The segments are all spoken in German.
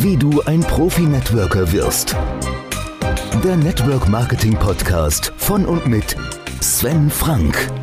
Wie du ein Profi-Networker wirst. Der Network Marketing Podcast von und mit Sven Frank.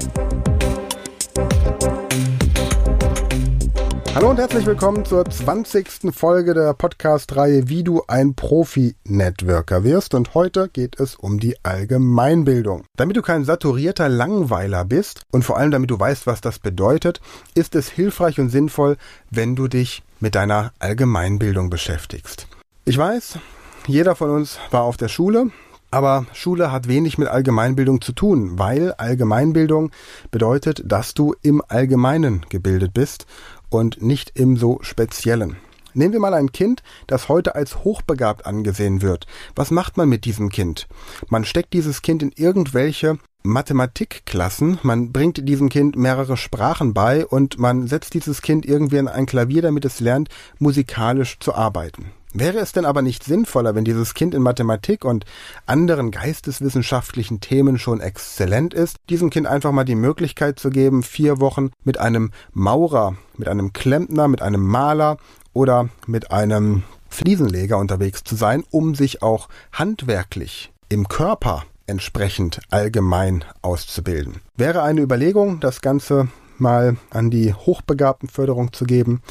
Hallo und herzlich willkommen zur 20. Folge der Podcast-Reihe Wie du ein Profi-Networker wirst. Und heute geht es um die Allgemeinbildung. Damit du kein saturierter Langweiler bist und vor allem damit du weißt, was das bedeutet, ist es hilfreich und sinnvoll, wenn du dich mit deiner Allgemeinbildung beschäftigst. Ich weiß, jeder von uns war auf der Schule, aber Schule hat wenig mit Allgemeinbildung zu tun, weil Allgemeinbildung bedeutet, dass du im Allgemeinen gebildet bist und nicht im so speziellen. Nehmen wir mal ein Kind, das heute als hochbegabt angesehen wird. Was macht man mit diesem Kind? Man steckt dieses Kind in irgendwelche Mathematikklassen, man bringt diesem Kind mehrere Sprachen bei und man setzt dieses Kind irgendwie in ein Klavier, damit es lernt, musikalisch zu arbeiten. Wäre es denn aber nicht sinnvoller, wenn dieses Kind in Mathematik und anderen geisteswissenschaftlichen Themen schon exzellent ist, diesem Kind einfach mal die Möglichkeit zu geben, vier Wochen mit einem Maurer, mit einem Klempner, mit einem Maler oder mit einem Fliesenleger unterwegs zu sein, um sich auch handwerklich im Körper entsprechend allgemein auszubilden. Wäre eine Überlegung, das Ganze mal an die Hochbegabtenförderung zu geben.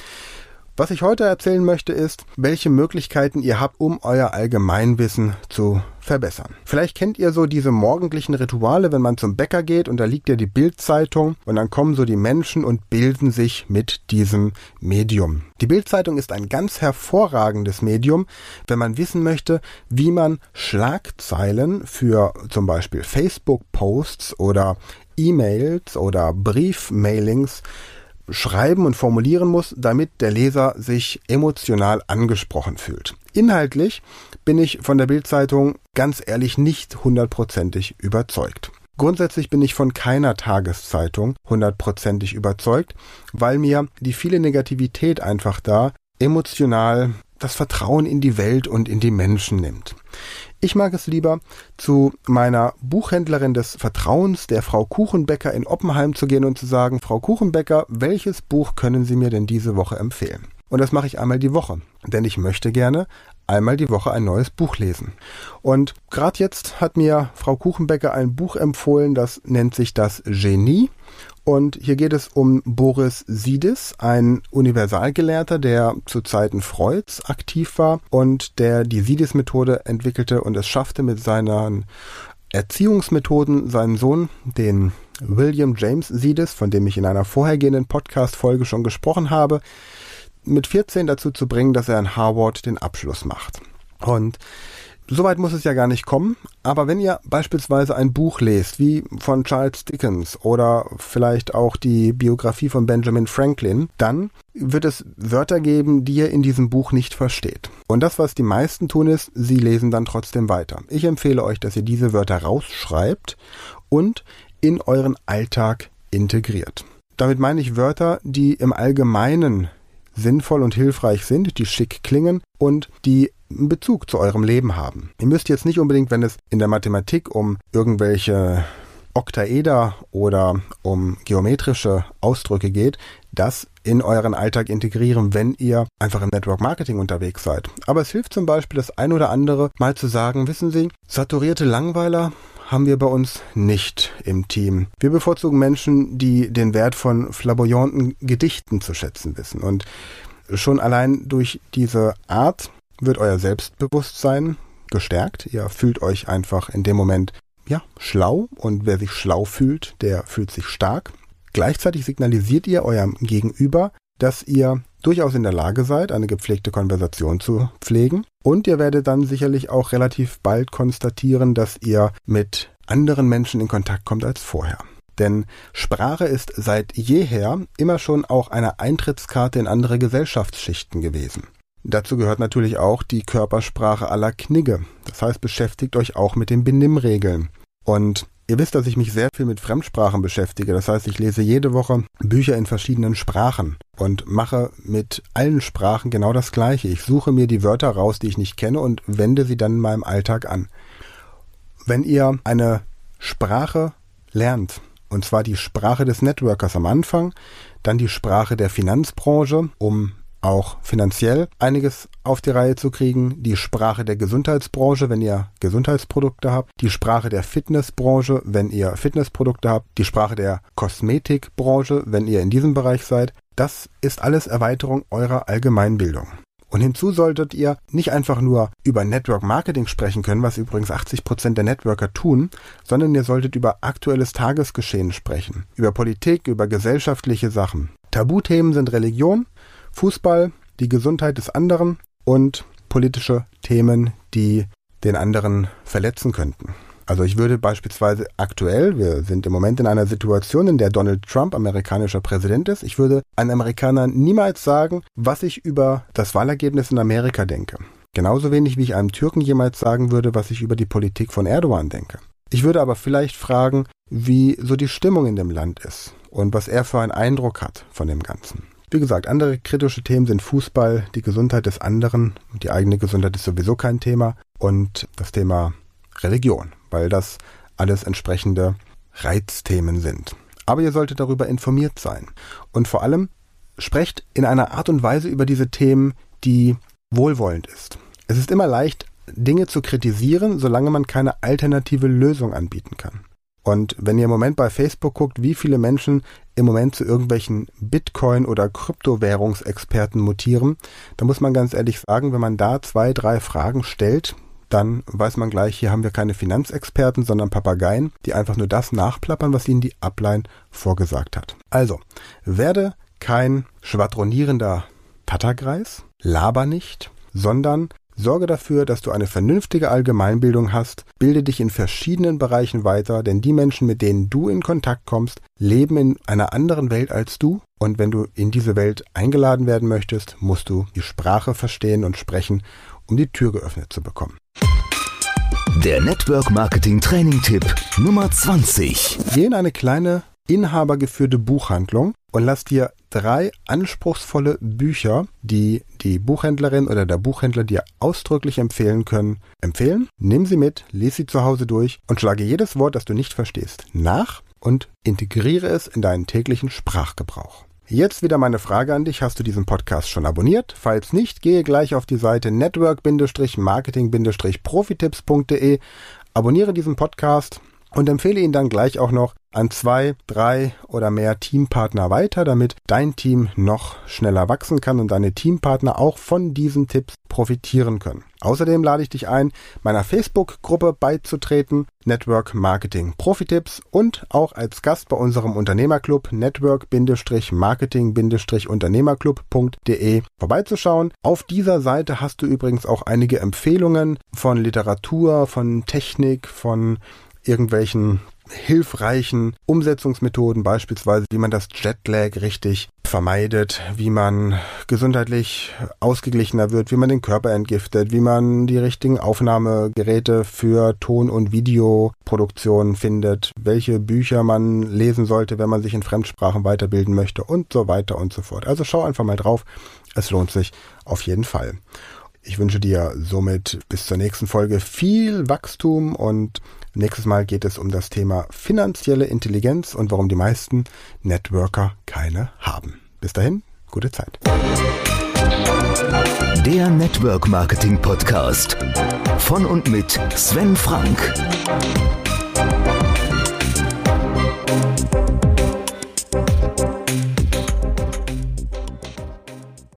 Was ich heute erzählen möchte, ist, welche Möglichkeiten ihr habt, um euer Allgemeinwissen zu verbessern. Vielleicht kennt ihr so diese morgendlichen Rituale, wenn man zum Bäcker geht und da liegt ja die Bildzeitung und dann kommen so die Menschen und bilden sich mit diesem Medium. Die Bildzeitung ist ein ganz hervorragendes Medium, wenn man wissen möchte, wie man Schlagzeilen für zum Beispiel Facebook-Posts oder E-Mails oder Briefmailings schreiben und formulieren muss, damit der Leser sich emotional angesprochen fühlt. Inhaltlich bin ich von der Bildzeitung ganz ehrlich nicht hundertprozentig überzeugt. Grundsätzlich bin ich von keiner Tageszeitung hundertprozentig überzeugt, weil mir die viele Negativität einfach da emotional das Vertrauen in die Welt und in die Menschen nimmt. Ich mag es lieber, zu meiner Buchhändlerin des Vertrauens, der Frau Kuchenbecker in Oppenheim zu gehen und zu sagen, Frau Kuchenbecker, welches Buch können Sie mir denn diese Woche empfehlen? Und das mache ich einmal die Woche, denn ich möchte gerne einmal die Woche ein neues Buch lesen. Und gerade jetzt hat mir Frau Kuchenbecker ein Buch empfohlen, das nennt sich das Genie. Und hier geht es um Boris Sidis, ein Universalgelehrter, der zu Zeiten Freuds aktiv war und der die Sidis-Methode entwickelte und es schaffte mit seinen Erziehungsmethoden seinen Sohn, den William James Sidis, von dem ich in einer vorhergehenden Podcast-Folge schon gesprochen habe, mit 14 dazu zu bringen, dass er an Harvard den Abschluss macht. Und Soweit muss es ja gar nicht kommen, aber wenn ihr beispielsweise ein Buch lest, wie von Charles Dickens oder vielleicht auch die Biografie von Benjamin Franklin, dann wird es Wörter geben, die ihr in diesem Buch nicht versteht. Und das, was die meisten tun, ist, sie lesen dann trotzdem weiter. Ich empfehle euch, dass ihr diese Wörter rausschreibt und in euren Alltag integriert. Damit meine ich Wörter, die im Allgemeinen sinnvoll und hilfreich sind, die schick klingen und die einen Bezug zu eurem Leben haben. Ihr müsst jetzt nicht unbedingt, wenn es in der Mathematik um irgendwelche Oktaeder oder um geometrische Ausdrücke geht, das in euren Alltag integrieren, wenn ihr einfach im Network Marketing unterwegs seid. Aber es hilft zum Beispiel das ein oder andere mal zu sagen, wissen Sie, saturierte Langweiler haben wir bei uns nicht im Team. Wir bevorzugen Menschen, die den Wert von flamboyanten Gedichten zu schätzen wissen. Und schon allein durch diese Art wird euer Selbstbewusstsein gestärkt. Ihr fühlt euch einfach in dem Moment ja, schlau und wer sich schlau fühlt, der fühlt sich stark. Gleichzeitig signalisiert ihr eurem Gegenüber, dass ihr durchaus in der Lage seid, eine gepflegte Konversation zu pflegen. Und ihr werdet dann sicherlich auch relativ bald konstatieren, dass ihr mit anderen Menschen in Kontakt kommt als vorher. Denn Sprache ist seit jeher immer schon auch eine Eintrittskarte in andere Gesellschaftsschichten gewesen. Dazu gehört natürlich auch die Körpersprache aller Knigge. Das heißt, beschäftigt euch auch mit den Benimmregeln. Und ihr wisst, dass ich mich sehr viel mit Fremdsprachen beschäftige. Das heißt, ich lese jede Woche Bücher in verschiedenen Sprachen und mache mit allen Sprachen genau das Gleiche. Ich suche mir die Wörter raus, die ich nicht kenne und wende sie dann in meinem Alltag an. Wenn ihr eine Sprache lernt, und zwar die Sprache des Networkers am Anfang, dann die Sprache der Finanzbranche, um auch finanziell einiges auf die Reihe zu kriegen, die Sprache der Gesundheitsbranche, wenn ihr Gesundheitsprodukte habt, die Sprache der Fitnessbranche, wenn ihr Fitnessprodukte habt, die Sprache der Kosmetikbranche, wenn ihr in diesem Bereich seid. Das ist alles Erweiterung eurer Allgemeinbildung. Und hinzu solltet ihr nicht einfach nur über Network Marketing sprechen können, was übrigens 80 Prozent der Networker tun, sondern ihr solltet über aktuelles Tagesgeschehen sprechen, über Politik, über gesellschaftliche Sachen. Tabuthemen sind Religion, Fußball, die Gesundheit des anderen und politische Themen, die den anderen verletzen könnten. Also ich würde beispielsweise aktuell, wir sind im Moment in einer Situation, in der Donald Trump amerikanischer Präsident ist, ich würde einem Amerikaner niemals sagen, was ich über das Wahlergebnis in Amerika denke. Genauso wenig wie ich einem Türken jemals sagen würde, was ich über die Politik von Erdogan denke. Ich würde aber vielleicht fragen, wie so die Stimmung in dem Land ist und was er für einen Eindruck hat von dem Ganzen. Wie gesagt, andere kritische Themen sind Fußball, die Gesundheit des anderen, die eigene Gesundheit ist sowieso kein Thema und das Thema Religion, weil das alles entsprechende Reizthemen sind. Aber ihr solltet darüber informiert sein. Und vor allem sprecht in einer Art und Weise über diese Themen, die wohlwollend ist. Es ist immer leicht, Dinge zu kritisieren, solange man keine alternative Lösung anbieten kann. Und wenn ihr im Moment bei Facebook guckt, wie viele Menschen im Moment zu irgendwelchen Bitcoin- oder Kryptowährungsexperten mutieren, dann muss man ganz ehrlich sagen, wenn man da zwei, drei Fragen stellt, dann weiß man gleich, hier haben wir keine Finanzexperten, sondern Papageien, die einfach nur das nachplappern, was ihnen die Upline vorgesagt hat. Also, werde kein schwadronierender Tattergreis, laber nicht, sondern Sorge dafür, dass du eine vernünftige Allgemeinbildung hast, bilde dich in verschiedenen Bereichen weiter, denn die Menschen, mit denen du in Kontakt kommst, leben in einer anderen Welt als du und wenn du in diese Welt eingeladen werden möchtest, musst du die Sprache verstehen und sprechen, um die Tür geöffnet zu bekommen. Der Network Marketing Training Tipp Nummer 20. Geh in eine kleine inhabergeführte Buchhandlung und lass dir drei anspruchsvolle Bücher, die die Buchhändlerin oder der Buchhändler dir ausdrücklich empfehlen können, empfehlen. Nimm sie mit, lese sie zu Hause durch und schlage jedes Wort, das du nicht verstehst, nach und integriere es in deinen täglichen Sprachgebrauch. Jetzt wieder meine Frage an dich. Hast du diesen Podcast schon abonniert? Falls nicht, gehe gleich auf die Seite network-marketing-profitipps.de, abonniere diesen Podcast und empfehle ihn dann gleich auch noch an zwei, drei oder mehr Teampartner weiter, damit dein Team noch schneller wachsen kann und deine Teampartner auch von diesen Tipps profitieren können. Außerdem lade ich dich ein, meiner Facebook-Gruppe beizutreten, Network Marketing Profitipps und auch als Gast bei unserem Unternehmerclub network-marketing-unternehmerclub.de vorbeizuschauen. Auf dieser Seite hast du übrigens auch einige Empfehlungen von Literatur, von Technik, von irgendwelchen hilfreichen Umsetzungsmethoden, beispielsweise wie man das Jetlag richtig vermeidet, wie man gesundheitlich ausgeglichener wird, wie man den Körper entgiftet, wie man die richtigen Aufnahmegeräte für Ton- und Videoproduktion findet, welche Bücher man lesen sollte, wenn man sich in Fremdsprachen weiterbilden möchte und so weiter und so fort. Also schau einfach mal drauf. Es lohnt sich auf jeden Fall. Ich wünsche dir somit bis zur nächsten Folge viel Wachstum und nächstes Mal geht es um das Thema finanzielle Intelligenz und warum die meisten Networker keine haben. Bis dahin, gute Zeit. Der Network Marketing Podcast von und mit Sven Frank.